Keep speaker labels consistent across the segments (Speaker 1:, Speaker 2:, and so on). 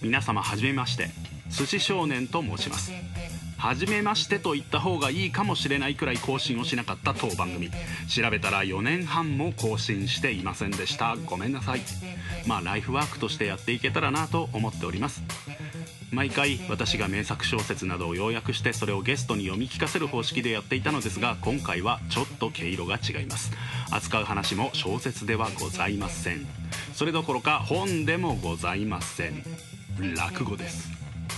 Speaker 1: 皆様はじめまして。寿司少年と申します。はじめましてと言った方がいいかもしれないくらい更新をしなかった当番組。調べたら4年半も更新していませんでした。ごめんなさい。まあライフワークとしてやっていけたらなと思っております。毎回私が名作小説などを要約してそれをゲストに読み聞かせる方式でやっていたのですが今回はちょっと毛色が違います。扱う話も小説ではございません。それどころか本でもございません。落語です。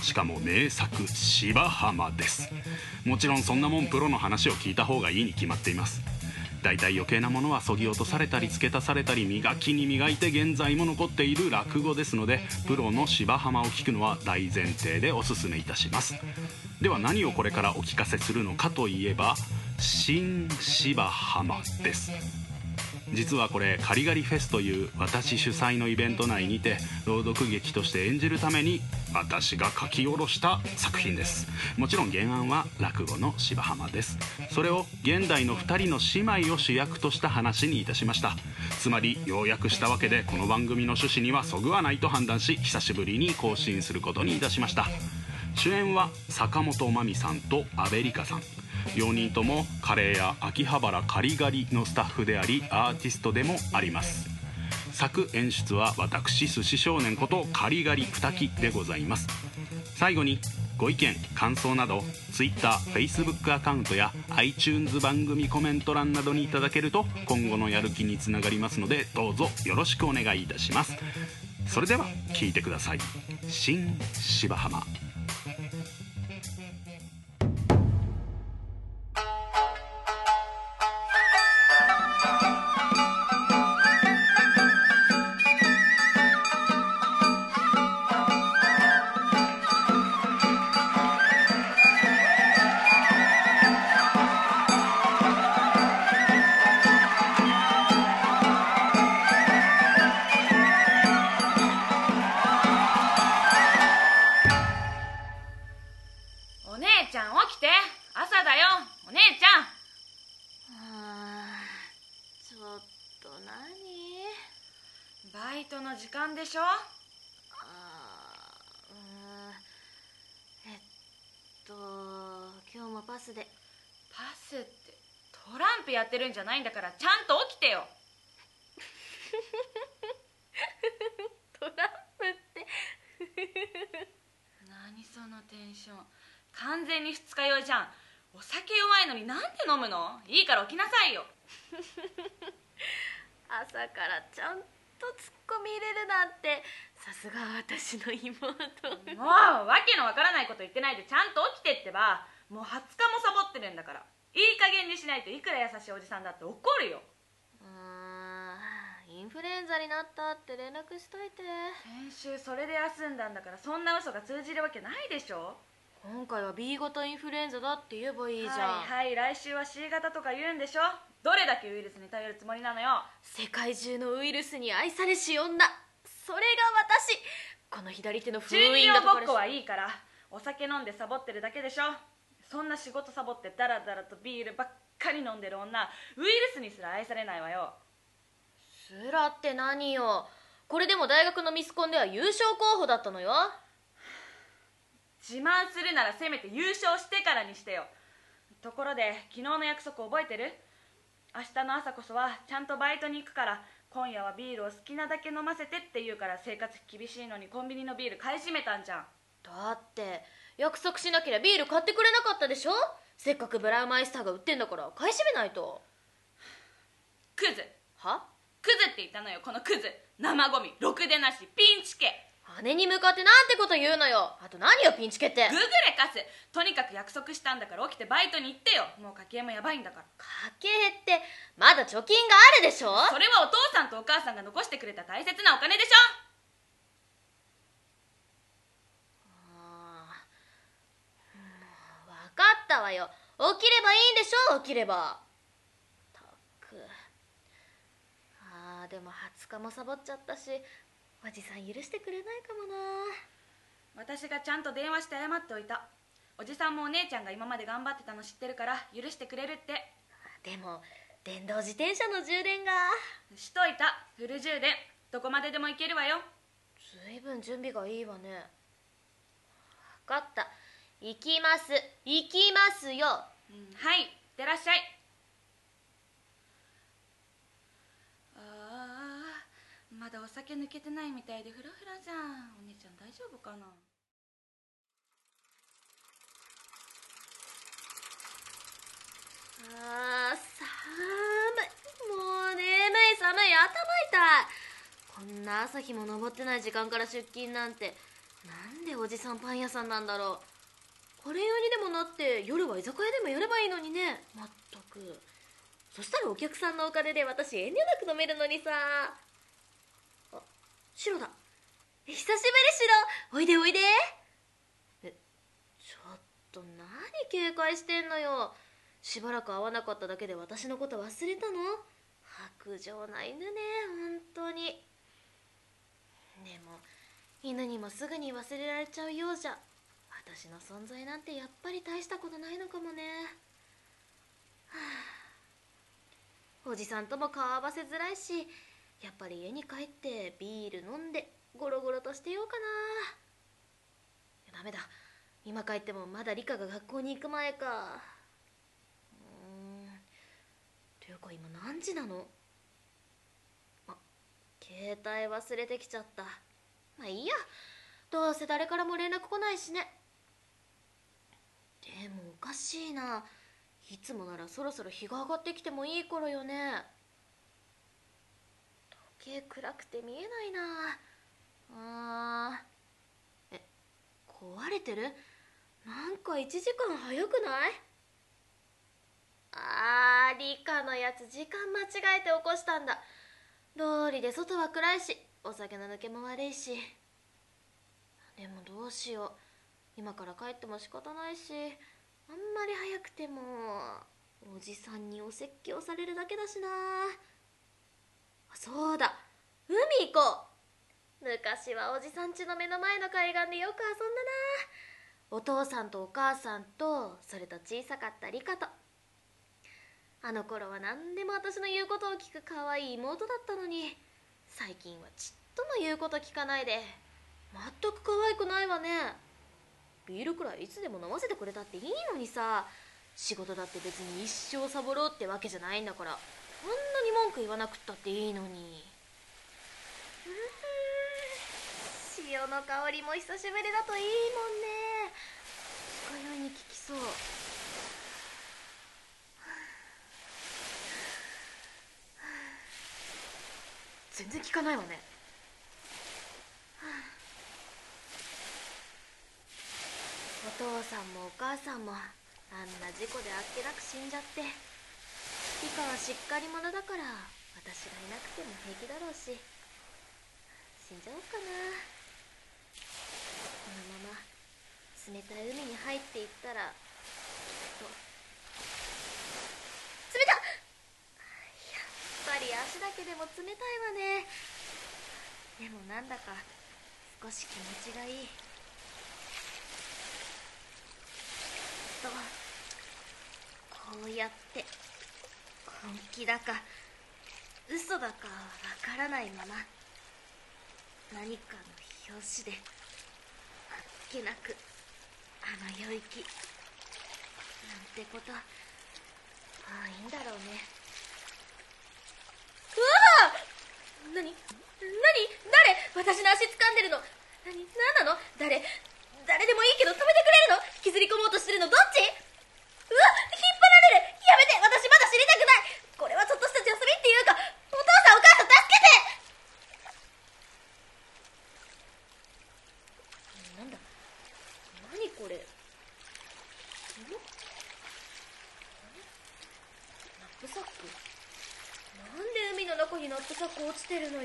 Speaker 1: しかも名作「芝浜」です。もちろんそんなもんプロの話を聞いた方がいいに決まっています。大体余計なものはそぎ落とされたり付け足されたり磨きに磨いて現在も残っている落語ですのでプロの芝浜を聞くのは大前提でおすすめいたします。では何をこれからお聞かせするのかといえば新芝浜です。実はこれカリガリフェスという私主催のイベント内にて朗読劇として演じるために私が書き下ろした作品です。もちろん原案は落語の芝浜です。それを現代の2人の姉妹を主役とした話にいたしました。つまり要約したわけでこの番組の趣旨にはそぐわないと判断し久しぶりに更新することにいたしました。主演は坂本真美さんと阿部梨香さん。4人ともカレーや秋葉原カリガリのスタッフでありアーティストでもあります。作演出は私寿司少年ことカリガリ二木でございます。最後にご意見感想など TwitterFacebook アカウントや iTunes 番組コメント欄などにいただけると今後のやる気につながりますのでどうぞよろしくお願いいたします。それでは聞いてください。新芝浜。
Speaker 2: っ
Speaker 3: てるんじゃないんだからちゃんと起きてよ。
Speaker 2: トランプって。
Speaker 3: 何そのテンション。完全に二日酔いじゃん。お酒弱いのになんで飲むの？いいから起きなさいよ。
Speaker 2: 朝からちゃんとツッコミ入れるなんて。さすが私の妹。
Speaker 3: もうわけのわからないこと言ってないでちゃんと起きてってば。もう20日もサボってるんだからいい加減にしないといくら優しいおじさんだって怒るよ。
Speaker 2: うーんインフルエンザになったって連絡しといて。
Speaker 3: 先週それで休んだんだからそんな嘘が通じるわけないでしょ。
Speaker 2: 今回は B 型インフルエンザだって言えばいいじゃん、
Speaker 3: はいはい来週は C 型とか言うんでしょ。どれだけウイルスに頼るつもりなのよ。
Speaker 2: 世界中のウイルスに愛されし女。それが私。この左手の封印が
Speaker 3: 病ごっこ
Speaker 2: は
Speaker 3: はいいから。お酒飲んでサボってるだけでしょそんな仕事サボってダラダラとビールばっかり飲んでる女ウイルスにすら愛されないわよ。
Speaker 2: すらって何よ。これでも大学のミスコンでは優勝候補だったのよ。
Speaker 3: 自慢するならせめて優勝してからにしてよ。ところで昨日の約束覚えてる？明日の朝こそはちゃんとバイトに行くから今夜はビールを好きなだけ飲ませてって言うから生活費厳しいのにコンビニのビール買い占めたんじゃん。
Speaker 2: だって約束しなければビール買ってくれなかったでしょ？せっかくブラウマイスターが売ってんだから買い占めないと。
Speaker 3: クズ。
Speaker 2: は？
Speaker 3: クズって言ったのよこのクズ。生ゴミろくでなしピンチケ。
Speaker 2: 姉に向かってなんてこと言うのよ。あと何よピンチケって。
Speaker 3: ググレカスとにかく約束したんだから起きてバイトに行ってよ。もう家計もやばいんだから。
Speaker 2: 家計ってまだ貯金があるでしょ？
Speaker 3: それはお父さんとお母さんが残してくれた大切なお金でし
Speaker 2: あーもう分かったわよ起きればいいんでしょ起きれば。たく。あーでも20日もサボっちゃったしおじさん許してくれないかもな。
Speaker 3: ょ私がちゃんと電話して謝っておいた。おじさんもお姉ちゃんが今まで頑張ってたの知ってるから許してくれるって。
Speaker 2: でも電動自転車の充電が。
Speaker 3: しといた。フル充電。どこまででも行けるわよ。
Speaker 2: ずいぶん準備がいいわね。分かった行きます。行きますよ。
Speaker 3: うん。はい。いってらっしゃい。あーまだお酒抜けてないみたいでフラフラじゃん。お姉ちゃん大丈夫かな。
Speaker 2: あー寒い。もう眠い寒い頭痛い。こんな朝日も昇ってない時間から出勤なんて。なんでおじさんパン屋さんなんだろう。これ用にでもなって夜は居酒屋でもやればいいのにね。まったく。そしたらお客さんのお金で私遠慮なく飲めるのにさ。あシロだ久しぶりシロおいでおいで。えちょっと何警戒してんのよ。しばらく会わなかっただけで私のこと忘れたの？白状な犬ね本当に。でも犬にもすぐに忘れられちゃうようじゃ。私の存在なんてやっぱり大したことないのかもね。はあ。おじさんとも顔合わせづらいしやっぱり家に帰ってビール飲んでゴロゴロとしてようかな。ダメだ。今帰ってもまだ理科が学校に行く前か。うん。ていうか今何時なの？あ携帯忘れてきちゃった。まあいいや。どうせ誰からも連絡来ないしね。でもおかしいな。いつもならそろそろ日が上がってきてもいい頃よね。時計暗くて見えないな。あー。え壊れてる？なんか1時間早くない？あー理科のやつ時間間違えて起こしたんだ。道理で外は暗いしお酒の抜けも悪いし。でもどうしよう。今から帰っても仕方ないしあんまり早くてもおじさんにお説教されるだけだしな。そうだ。海行こう。昔はおじさん家の目の前の海岸でよく遊んだな。お父さんとお母さんとそれと小さかったリカと。あの頃は何でも私の言うことを聞く可愛い妹だったのに最近はちっとも言うこと聞かないで。全く可愛くないわね。ビールくらいいつでも飲ませてくれたっていいのにさ。仕事だって別に一生サボろうってわけじゃないんだから。あんなに文句言わなくったっていいのに。うーん。塩の香りも久しぶりだといいもんね。二日酔いに効きそう。全然効かないわねお父さんもお母さんもあんな事故であっけなく死んじゃってリカはしっかり者だから私がいなくても平気だろうし。死んじゃおうかな。このまま冷たい海に入っていったらきっと冷たっ！やっぱり足だけでも冷たいわね。でもなんだか少し気持ちがいい。とこうやって本気だか嘘だかわからないまま何かの拍子であっけなくあの領域なんてことああいいんだろうね。うわ何？何？誰？私の足掴んでるの。何？何なの？誰誰でもいいけど止めてくれるの引きずり込もうとしてるのどっち？うわ引っ張られる。やめて私まだ知りたくない。これはちょっとした休みっていうかお父さんお母さん助けて。なんだ？何これ？ナップサック？なんで海の中にナップサック落ちてるのよ？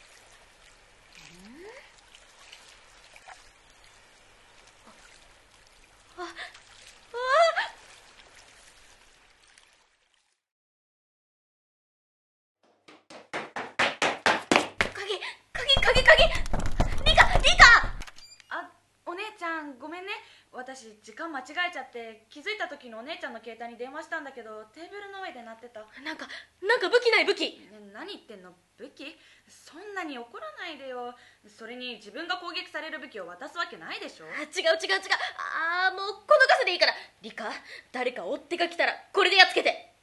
Speaker 3: 私時間間違えちゃって気づいた時のお姉ちゃんの携帯に電話したんだけどテーブルの上で鳴ってた、
Speaker 2: なんかなんか武器ない武器。
Speaker 3: ね、何言ってんの？武器？そんなに怒らないでよ。それに自分が攻撃される武器を渡すわけないでしょ。
Speaker 2: あ違う違う違う。あーもうこのガスでいいから。リカ誰か追っ手が来たらこれでやっつけて。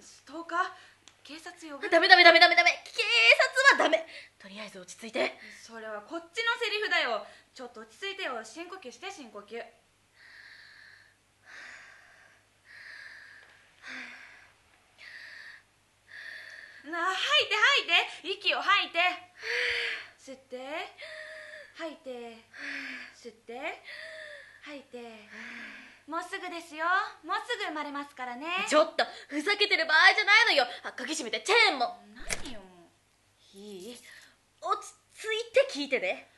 Speaker 3: ストーカー？警察呼ぶ？
Speaker 2: ダメダメダメダメダメ。警察はダメ。とりあえず落ち着いて。
Speaker 3: それはこっちのセリフだよ。ちょっと落ち着いてよ。深呼吸して深呼吸なあ吐いて吐いて。息を吐いて。吸って。吐いて。吸って。吐いて。もうすぐですよ。もうすぐ生まれますからね。
Speaker 2: ちょっと。ふざけてる場合じゃないのよ。あ鍵閉めて。チェーンも。
Speaker 3: 何よ。
Speaker 2: いい落ち着いて聞いてね。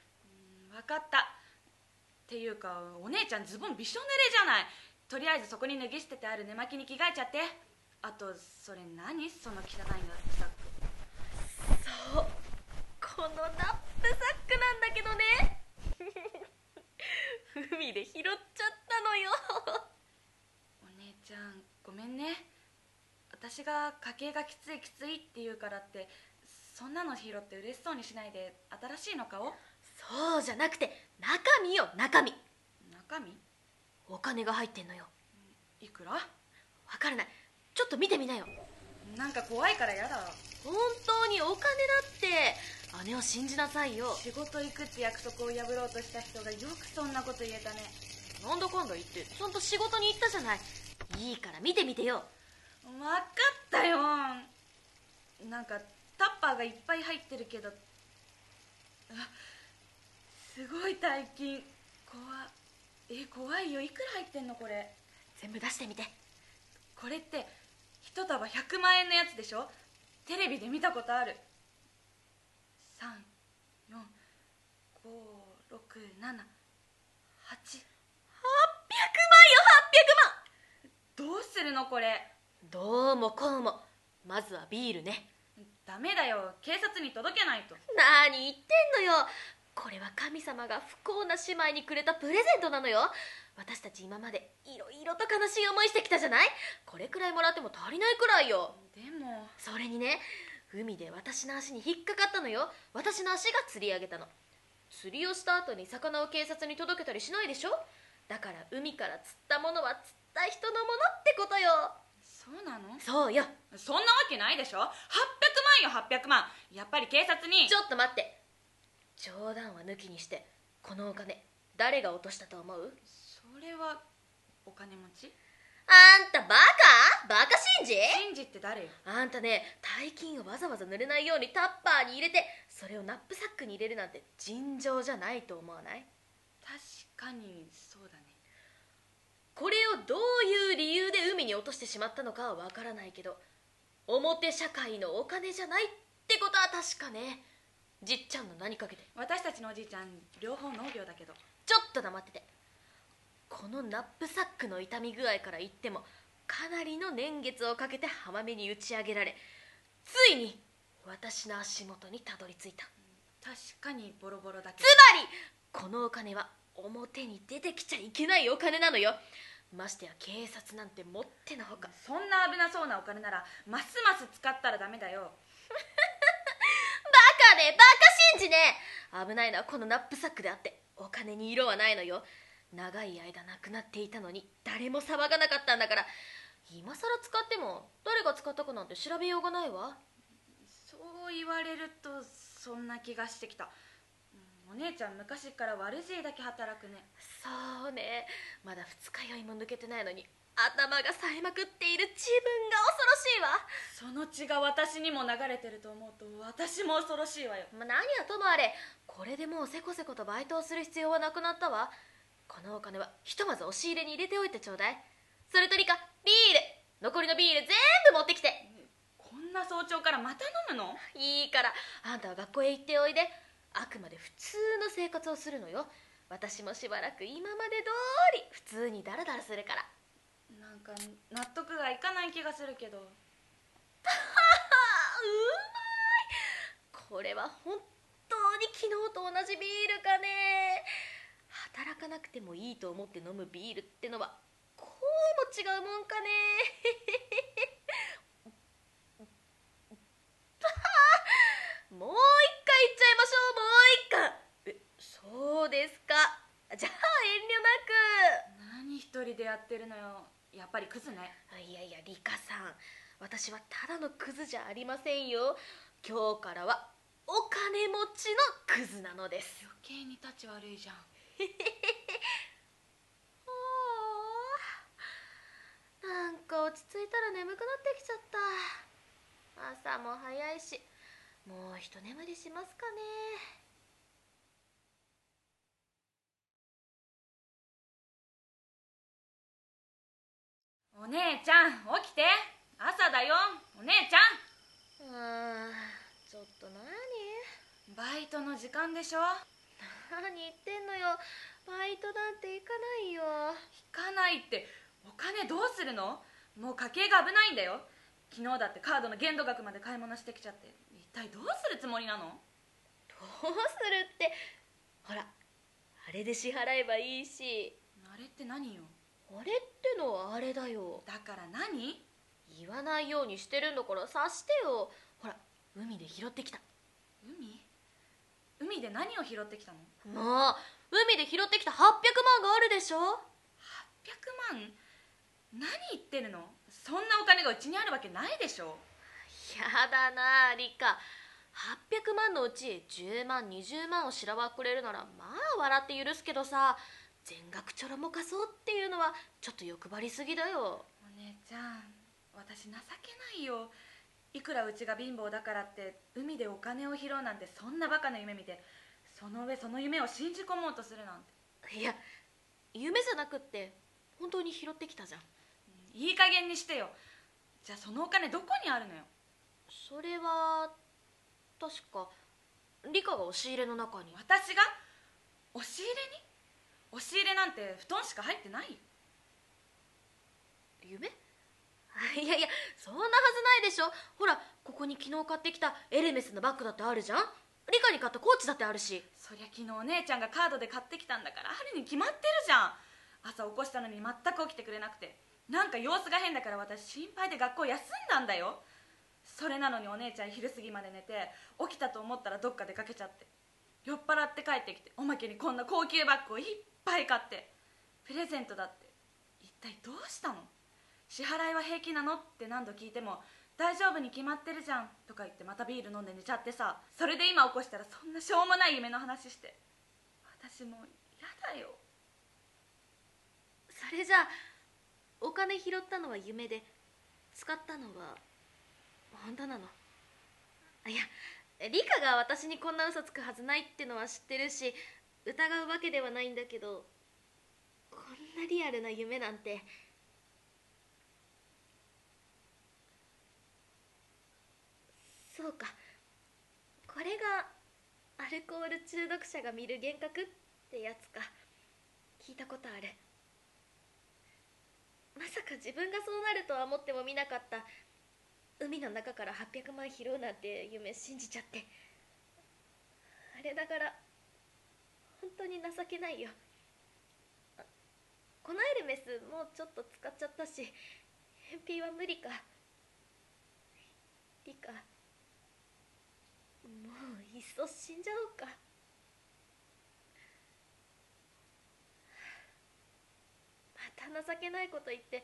Speaker 3: 分かった。っていうかお姉ちゃんズボンびしょ濡れじゃない。とりあえずそこに脱ぎ捨ててある寝巻きに着替えちゃってあとそれ何その汚いナップサック
Speaker 2: そう。このナップサックなんだけどね。海で拾っちゃったのよ。
Speaker 3: お姉ちゃんごめんね。私が家計がきついきついって言うからってそんなの拾って嬉しそうにしないで新しいの買おう。
Speaker 2: そうじゃなくて中身よ中身。
Speaker 3: 中身？
Speaker 2: お金が入ってんのよ。
Speaker 3: いくら？
Speaker 2: わからないちょっと見てみなよ。
Speaker 3: なんか怖いからやだ。
Speaker 2: 本当にお金だって姉を信じなさいよ。
Speaker 3: 仕事行くって約束を破ろうとした人がよくそんなこと言えたね。
Speaker 2: なんだかんだ言ってちゃんと仕事に行ったじゃない。いいから見てみてよ。
Speaker 3: 分かったよ。なんかタッパーがいっぱい入ってるけど。あすごい大金。怖。え怖いよ。いくら入ってんのこれ？
Speaker 2: 全部出してみて。
Speaker 3: これって一束100万円のやつでしょ？テレビで見たことある。3456788
Speaker 2: 800万よ
Speaker 3: どうするのこれ
Speaker 2: ？800万どうもこうも。まずはビールね。
Speaker 3: ダメだよ。警察に届けないと。
Speaker 2: 何言ってんのよ。これは神様が不幸な姉妹にくれたプレゼントなのよ私たち今までいろいろと悲しい思いしてきたじゃない？これくらいもらっても足りないくらいよ。
Speaker 3: でも。
Speaker 2: それにね海で私の足に引っかかったのよ。私の足が釣り上げたの。釣りをした後に魚を警察に届けたりしないでしょ？だから海から釣ったものは釣った人のものってことよ。
Speaker 3: そうなの？
Speaker 2: そうよ。
Speaker 3: そんなわけないでしょ？800万よ800万。やっぱり警察に。
Speaker 2: ちょっと待って。冗談は抜きにしてこのお金誰が落としたと思う？
Speaker 3: それはお金持ち？
Speaker 2: あんたバカ？バカ信じ？
Speaker 3: シンジって誰よ？
Speaker 2: あんたね大金をわざわざ濡れないようにタッパーに入れてそれをナップサックに入れるなんて尋常じゃないと思わない？
Speaker 3: 確かにそうだね。
Speaker 2: これをどういう理由で海に落としてしまったのかはわからないけど表社会のお金じゃないってことは確かね。じっちゃんの何かけて。
Speaker 3: 私たちのおじいちゃん両方農業だけど。
Speaker 2: ちょっと黙っててこのナップサックの傷み具合から言ってもかなりの年月をかけて浜辺に打ち上げられついに私の足元にたどり着いた。
Speaker 3: 確かにボロボロだけ
Speaker 2: つまりこのお金は表に出てきちゃいけないお金なのよ。ましてや警察なんてもってのほか。
Speaker 3: そんな危なそうなお金ならますます使ったらダメだよ。
Speaker 2: バカねバカ信じね危ないのはこのナップサックであってお金に色はないのよ長い間なくなっていたのに誰も騒がなかったんだから今さら使っても誰が使ったかなんて調べようがないわ。
Speaker 3: そう言われるとそんな気がしてきた。うんお姉ちゃん昔から悪知恵だけ働くね。
Speaker 2: そうね。まだ二日酔いも抜けてないのに頭が冴えまくっている自分が恐ろしいわ。
Speaker 3: その血が私にも流れてると思うと私も恐ろしいわよ。
Speaker 2: まあ、何はともあれこれでもうせこせことバイトをする必要はなくなったわこのお金はひとまず押し入れに入れておいてちょうだい。それとリカビール。残りのビール全部持ってきて。
Speaker 3: こんな早朝からまた飲むの？
Speaker 2: いいからあんたは学校へ行っておいで。あくまで普通の生活をするのよ。私もしばらく今まで通り普通にダラダラするから。
Speaker 3: なんか納得がいかない気がするけど。
Speaker 2: あ うまい。これは本当に昨日と同じビールかね働かなくてもいいと思って飲むビールってのはこうも違うもんかね。もう一回言っちゃいましょうもう一回。えそうですか。じゃあ遠慮な
Speaker 3: 何一人でやってるのよ。やっぱりクズね。
Speaker 2: くいやいやリカさん。私はただのクズじゃありませんよ。今日からはお金持ちのクズなのです。
Speaker 3: 余計に立ち悪いじゃん
Speaker 2: なんか落ち着いたら眠くなってきちゃった。朝も早いしもう一眠りしますかね。
Speaker 3: お姉ちゃん起きて。朝だよ。お姉ちゃん。
Speaker 2: うーんちょっと何？
Speaker 3: バイトの時間でしょ
Speaker 2: 何言ってんのよ。バイトなんて行かないよ。
Speaker 3: 引かないって。お金どうするの？もう家計が危ないんだよ。昨日だってカードの限度額まで買い物してきちゃって。一体どうするつもりなの？
Speaker 2: どうするって。ほらあれで支払えばいいし。
Speaker 3: あれって何よ？
Speaker 2: あれってのはあれだよ。
Speaker 3: だから何？
Speaker 2: 言わないようにしてるんだから察してよ。ほら海で拾ってきた。
Speaker 3: 海？海で何を拾ってきたの？
Speaker 2: もう海で拾ってきた800万があるでしょ
Speaker 3: ？800万？何言ってるの？そんなお金がうちにあるわけないでしょ？
Speaker 2: やだなリカ。800万のうち10万20万をしらばっくれるならまあ笑って許すけどさ全額ちょろもかそうっていうのはちょっと欲張りすぎだよ。
Speaker 3: お姉ちゃん私情けないよいくらうちが貧乏だからって海でお金を拾うなんてそんなバカな夢見てその上その夢を信じ込もうとするなんて。
Speaker 2: いや夢じゃなくって本当に拾ってきたじゃん。
Speaker 3: いい加減にしてよ。じゃあそのお金どこにあるのよ。
Speaker 2: それは確かリカが押し入れの中に。
Speaker 3: 私が？押し入れに？押し入れなんて布団しか入ってないよ。
Speaker 2: 夢？いやいやそんなはずないでしょ。ほらここに昨日買ってきたエルメスのバッグだってあるじゃん。リカに買ったコーチだってあるし。
Speaker 3: そりゃ昨日お姉ちゃんがカードで買ってきたんだからあるに決まってるじゃん。朝起こしたのに全く起きてくれなくて。なんか様子が変だから私心配で学校休んだんだよ。それなのにお姉ちゃん昼過ぎまで寝て起きたと思ったらどっか出かけちゃって。酔っ払って帰ってきておまけにこんな高級バッグをいっぱい買って。プレゼントだって。一体どうしたの？支払いは平気なの？って何度聞いても大丈夫に決まってるじゃんとか言ってまたビール飲んで寝ちゃってさそれで今起こしたらそんなしょうもない夢の話して私もう嫌だよ
Speaker 2: それじゃあお金拾ったのは夢で使ったのは本当なの？いやリカが私にこんな嘘つくはずないってのは知ってるし疑うわけではないんだけどこんなリアルな夢なんてそうか。これがアルコール中毒者が見る幻覚ってやつか。聞いたことある。まさか自分がそうなるとは思ってもみなかった。海の中から800万拾うなんて夢信じちゃって。あれだから本当に情けないよ。あこのエルメスもうちょっと使っちゃったし返品は無理か。リカもういっそ死んじゃおうか。また情けないこと言って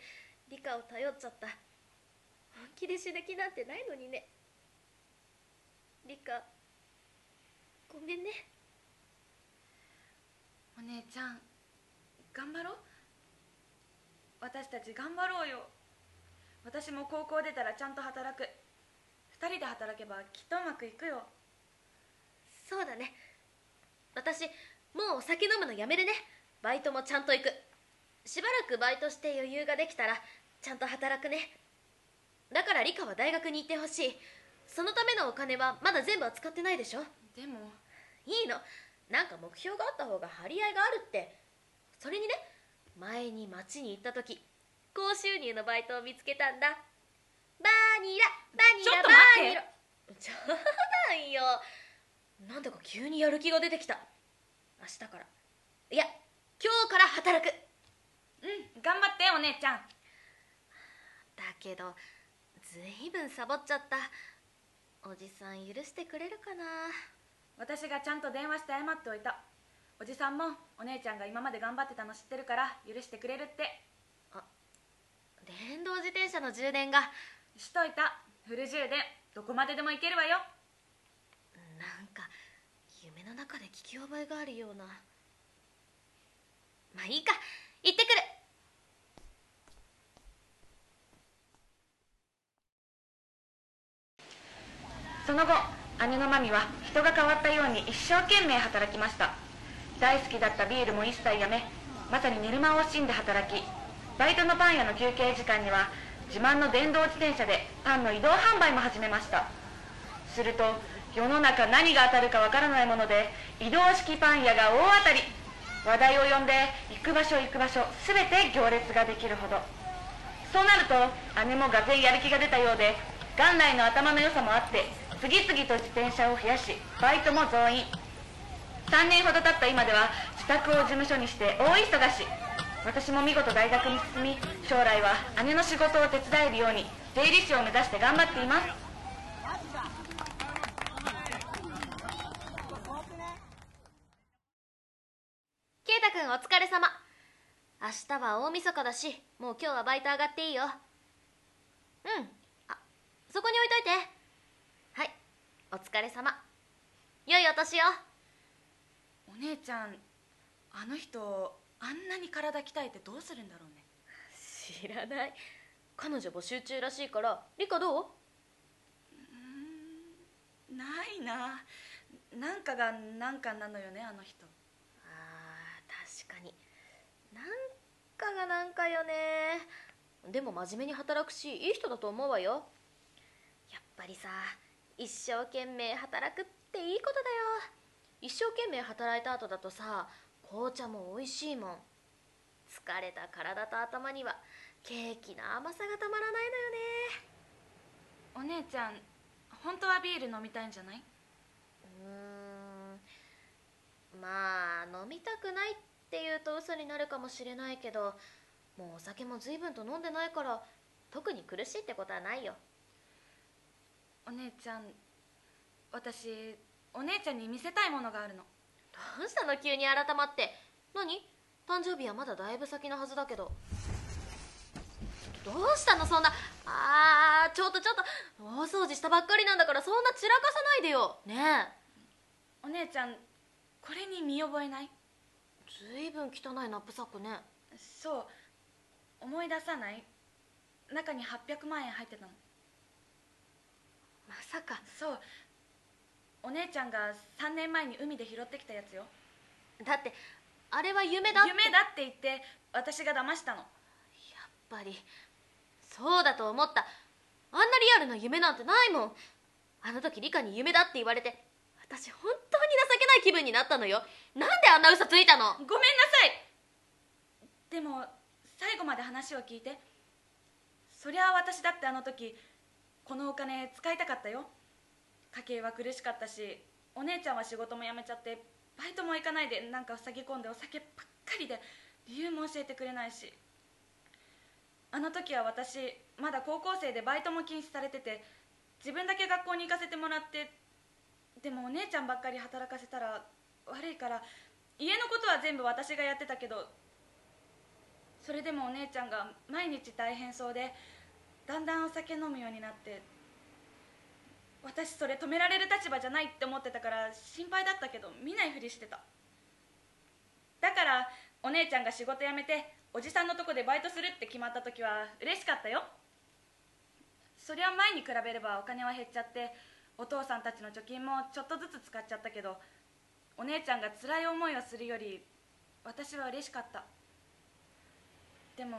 Speaker 2: リカを頼っちゃった。本気で死ぬ気なんてないのにね。リカごめんね。
Speaker 3: お姉ちゃん頑張ろう。私たち頑張ろうよ。私も高校出たらちゃんと働く。2人で働けばきっとうまくいくよ。
Speaker 2: そうだね。私もうお酒飲むのやめるね。バイトもちゃんと行く。しばらくバイトして余裕ができたらちゃんと働くね。だから理科は大学に行ってほしい。そのためのお金はまだ全部は使ってないでしょ。
Speaker 3: でも。
Speaker 2: いいの。なんか目標があった方が張り合いがあるって。それにね前に町に行った時高収入のバイトを見つけたんだバニラバニラ
Speaker 3: ちょっと
Speaker 2: バ
Speaker 3: 待って。
Speaker 2: ニラ。冗談よ。なんだか急にやる気が出てきた。明日から。いや今日から働く。
Speaker 3: うん頑張ってお姉ちゃん。
Speaker 2: だけどずいぶんサボっちゃった。おじさん許してくれるかな。
Speaker 3: 私がちゃんと電話して謝っておいた。おじさんもお姉ちゃんが今まで頑張ってたの知ってるから許してくれるって。
Speaker 2: 電動自転車の充電が
Speaker 3: しといた。フル充電。どこまででも行けるわよ。
Speaker 2: なんか夢の中で聞き覚えがあるような。まあいいか。行ってくる。
Speaker 3: その後姉のマミは人が変わったように一生懸命働きました。大好きだったビールも一切やめまさに寝る間を惜しんで働きバイトのパン屋の休憩時間には自慢の電動自転車でパンの移動販売も始めました。すると世の中何が当たるかわからないもので移動式パン屋が大当たり。話題を呼んで行く場所行く場所全て行列ができるほど。そうなると姉もがぜんやる気が出たようで元来の頭の良さもあって次々と自転車を増やしバイトも増員。3年ほど経った今では自宅を事務所にして大忙し。私も見事大学に進み将来は姉の仕事を手伝えるように税理士を目指して頑張っています。
Speaker 2: 圭太君お疲れ様。明日は大晦日だしもう今日はバイト上がっていいよ。うん。あそこに置いといて。はい。お疲れ様。良いお年を。
Speaker 3: お姉ちゃんあの人あんなに体鍛えてどうするんだろうね。
Speaker 2: 知らない。彼女募集中らしいから。リカどう？
Speaker 3: ないな。なんかがなんかなのよねあの人。
Speaker 2: あー確かに。なんかがなんかよね。でも真面目に働くしいい人だと思うわよ。やっぱりさ一生懸命働くっていいことだよ。一生懸命働いた後だとさ紅茶も美味しいもん。疲れた体と頭にはケーキの甘さがたまらないのよね。
Speaker 3: お姉ちゃん本当はビール飲みたいんじゃない？う
Speaker 2: ーん。まあ飲みたくないって言うと嘘になるかもしれないけどもうお酒も随分と飲んでないから特に苦しいってことはないよ。
Speaker 3: お姉ちゃん私お姉ちゃんに見せたいものがあるの
Speaker 2: どうしたの急に改まって。何？誕生日はまだだいぶ先のはずだけど。どうしたのそんな？あーちょっとちょっと。大掃除したばっかりなんだからそんな散らかさないでよ。ね
Speaker 3: お姉ちゃんこれに見覚えない？
Speaker 2: えずいぶん汚いナップサックね。
Speaker 3: そう。思い出さない？中に800万円入ってたの。
Speaker 2: まさか。
Speaker 3: そうお姉ちゃんが3年前に海で拾ってきたやつよ。
Speaker 2: だってあれは夢だって。
Speaker 3: 夢だって言って私が騙したの。
Speaker 2: やっぱりそうだと思った。あんなリアルな夢なんてないもん。あの時リカに夢だって言われて私本当に情けない気分になったのよ。なんであんな嘘ついたの？
Speaker 3: ごめんなさい。でも最後まで話を聞いてそりゃあ私だってあの時このお金使いたかったよ家計は苦しかったしお姉ちゃんは仕事も辞めちゃってバイトも行かないでなんか塞ぎ込んでお酒ばっかりで理由も教えてくれないし。あの時は私まだ高校生でバイトも禁止されてて自分だけ学校に行かせてもらってでもお姉ちゃんばっかり働かせたら悪いから家のことは全部私がやってたけどそれでもお姉ちゃんが毎日大変そうでだんだんお酒飲むようになって私それ止められる立場じゃないって思ってたから心配だったけど見ないふりしてた。だからお姉ちゃんが仕事辞めておじさんのとこでバイトするって決まった時は嬉しかったよ。そりゃ前に比べればお金は減っちゃってお父さんたちの貯金もちょっとずつ使っちゃったけどお姉ちゃんが辛い思いをするより私は嬉しかった。でも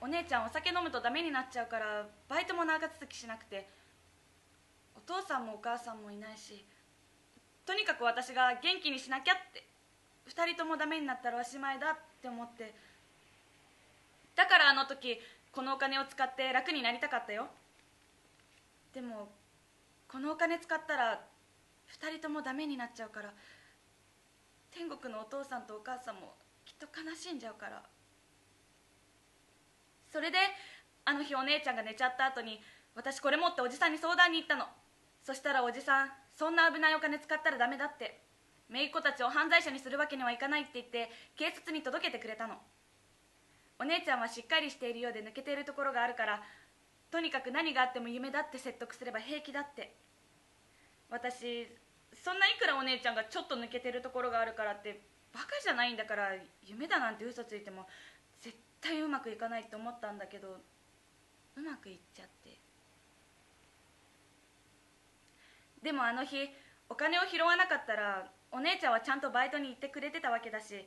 Speaker 3: お姉ちゃんお酒飲むとダメになっちゃうからバイトも長続きしなくて父さんもお母さんもいないしとにかく私が元気にしなきゃって2人ともダメになったらおしまいだって思ってだからあの時このお金を使って楽になりたかったよ。でもこのお金使ったら2人ともダメになっちゃうから天国のお父さんとお母さんもきっと悲しんじゃうから。それであの日お姉ちゃんが寝ちゃった後に私これ持っておじさんに相談に行ったの。そしたらおじさんそんな危ないお金使ったらダメだって姪っ子たちを犯罪者にするわけにはいかないって言って警察に届けてくれたのお姉ちゃんはしっかりしているようで抜けているところがあるからとにかく何があっても夢だって説得すれば平気だって私そんないくらお姉ちゃんがちょっと抜けてるところがあるからってバカじゃないんだから夢だなんて嘘ついても絶対うまくいかないって思ったんだけどうまくいっちゃってでもあの日お金を拾わなかったらお姉ちゃんはちゃんとバイトに行ってくれてたわけだし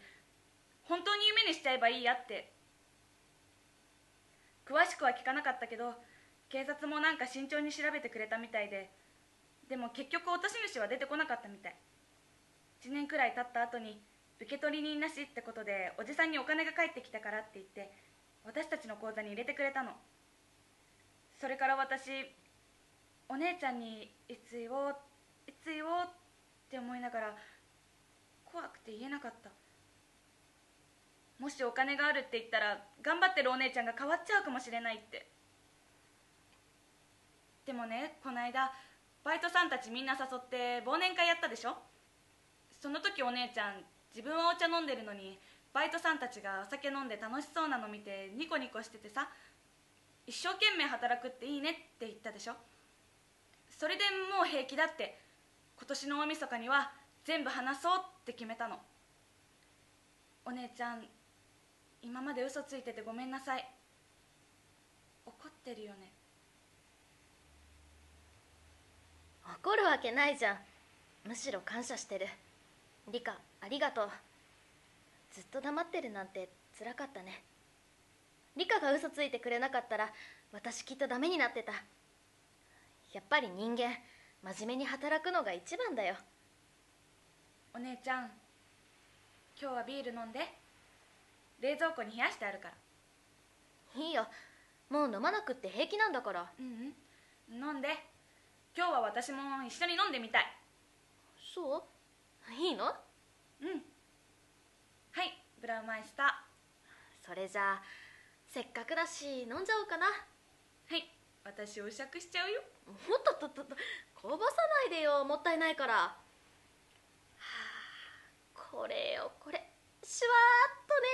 Speaker 3: 本当に夢にしちゃえばいいやって詳しくは聞かなかったけど警察もなんか慎重に調べてくれたみたいででも結局落とし主は出てこなかったみたい。1年くらい経った後に受取人なしってことでおじさんにお金が返ってきたからって言って私たちの口座に入れてくれたの。それから私お姉ちゃんにいつ言おういつ言おうって思いながら怖くて言えなかった。もしお金があるって言ったら頑張ってるお姉ちゃんが変わっちゃうかもしれないって。でもねこの間バイトさんたちみんな誘って忘年会やったでしょ？その時お姉ちゃん自分はお茶飲んでるのにバイトさんたちがお酒飲んで楽しそうなの見てニコニコしててさ一生懸命働くっていいねって言ったでしょ？それでもう平気だって。今年の大晦日には全部話そうって決めたの。お姉ちゃん今まで嘘ついててごめんなさい。怒ってるよね。
Speaker 2: 怒るわけないじゃん。むしろ感謝してる。リカありがとう。ずっと黙ってるなんて辛かったね。リカが嘘ついてくれなかったら私きっとダメになってた。やっぱり人間真面目に働くのが一番だよ。
Speaker 3: お姉ちゃん今日はビール飲んで。冷蔵庫に冷やしてあるから。
Speaker 2: いいよ。もう飲まなくって平気なんだから。
Speaker 3: うんうん。飲んで。今日は私も一緒に飲んでみたい。
Speaker 2: そう？いいの？
Speaker 3: うん。はいブラウマイスタ
Speaker 2: それじゃあせっかくだし飲んじゃおうかな。
Speaker 3: ーはい私お酌しちゃうよ
Speaker 2: おっとっとっとこぼさないでよもったいないから。はあこれよこれ。シュワーっとね。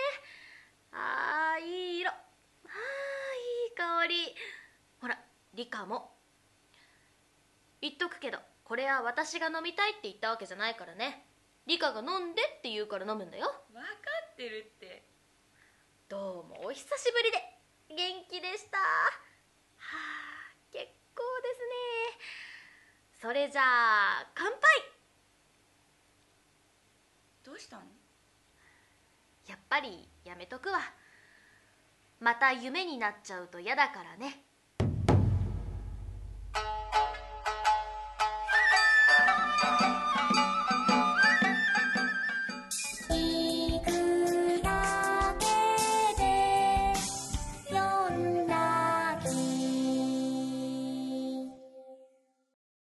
Speaker 2: あーいい色。あーいい香り。ほらリカも。言っとくけどこれは私が飲みたいって言ったわけじゃないからね。リカが飲んでって言うから飲むんだよ。
Speaker 3: 分かってるって。
Speaker 2: どうもお久しぶりで元気でしたはあ結構ですねそれじゃあ乾杯。
Speaker 3: どうしたの？
Speaker 2: やっぱりやめとくわ。また夢になっちゃうと嫌だからね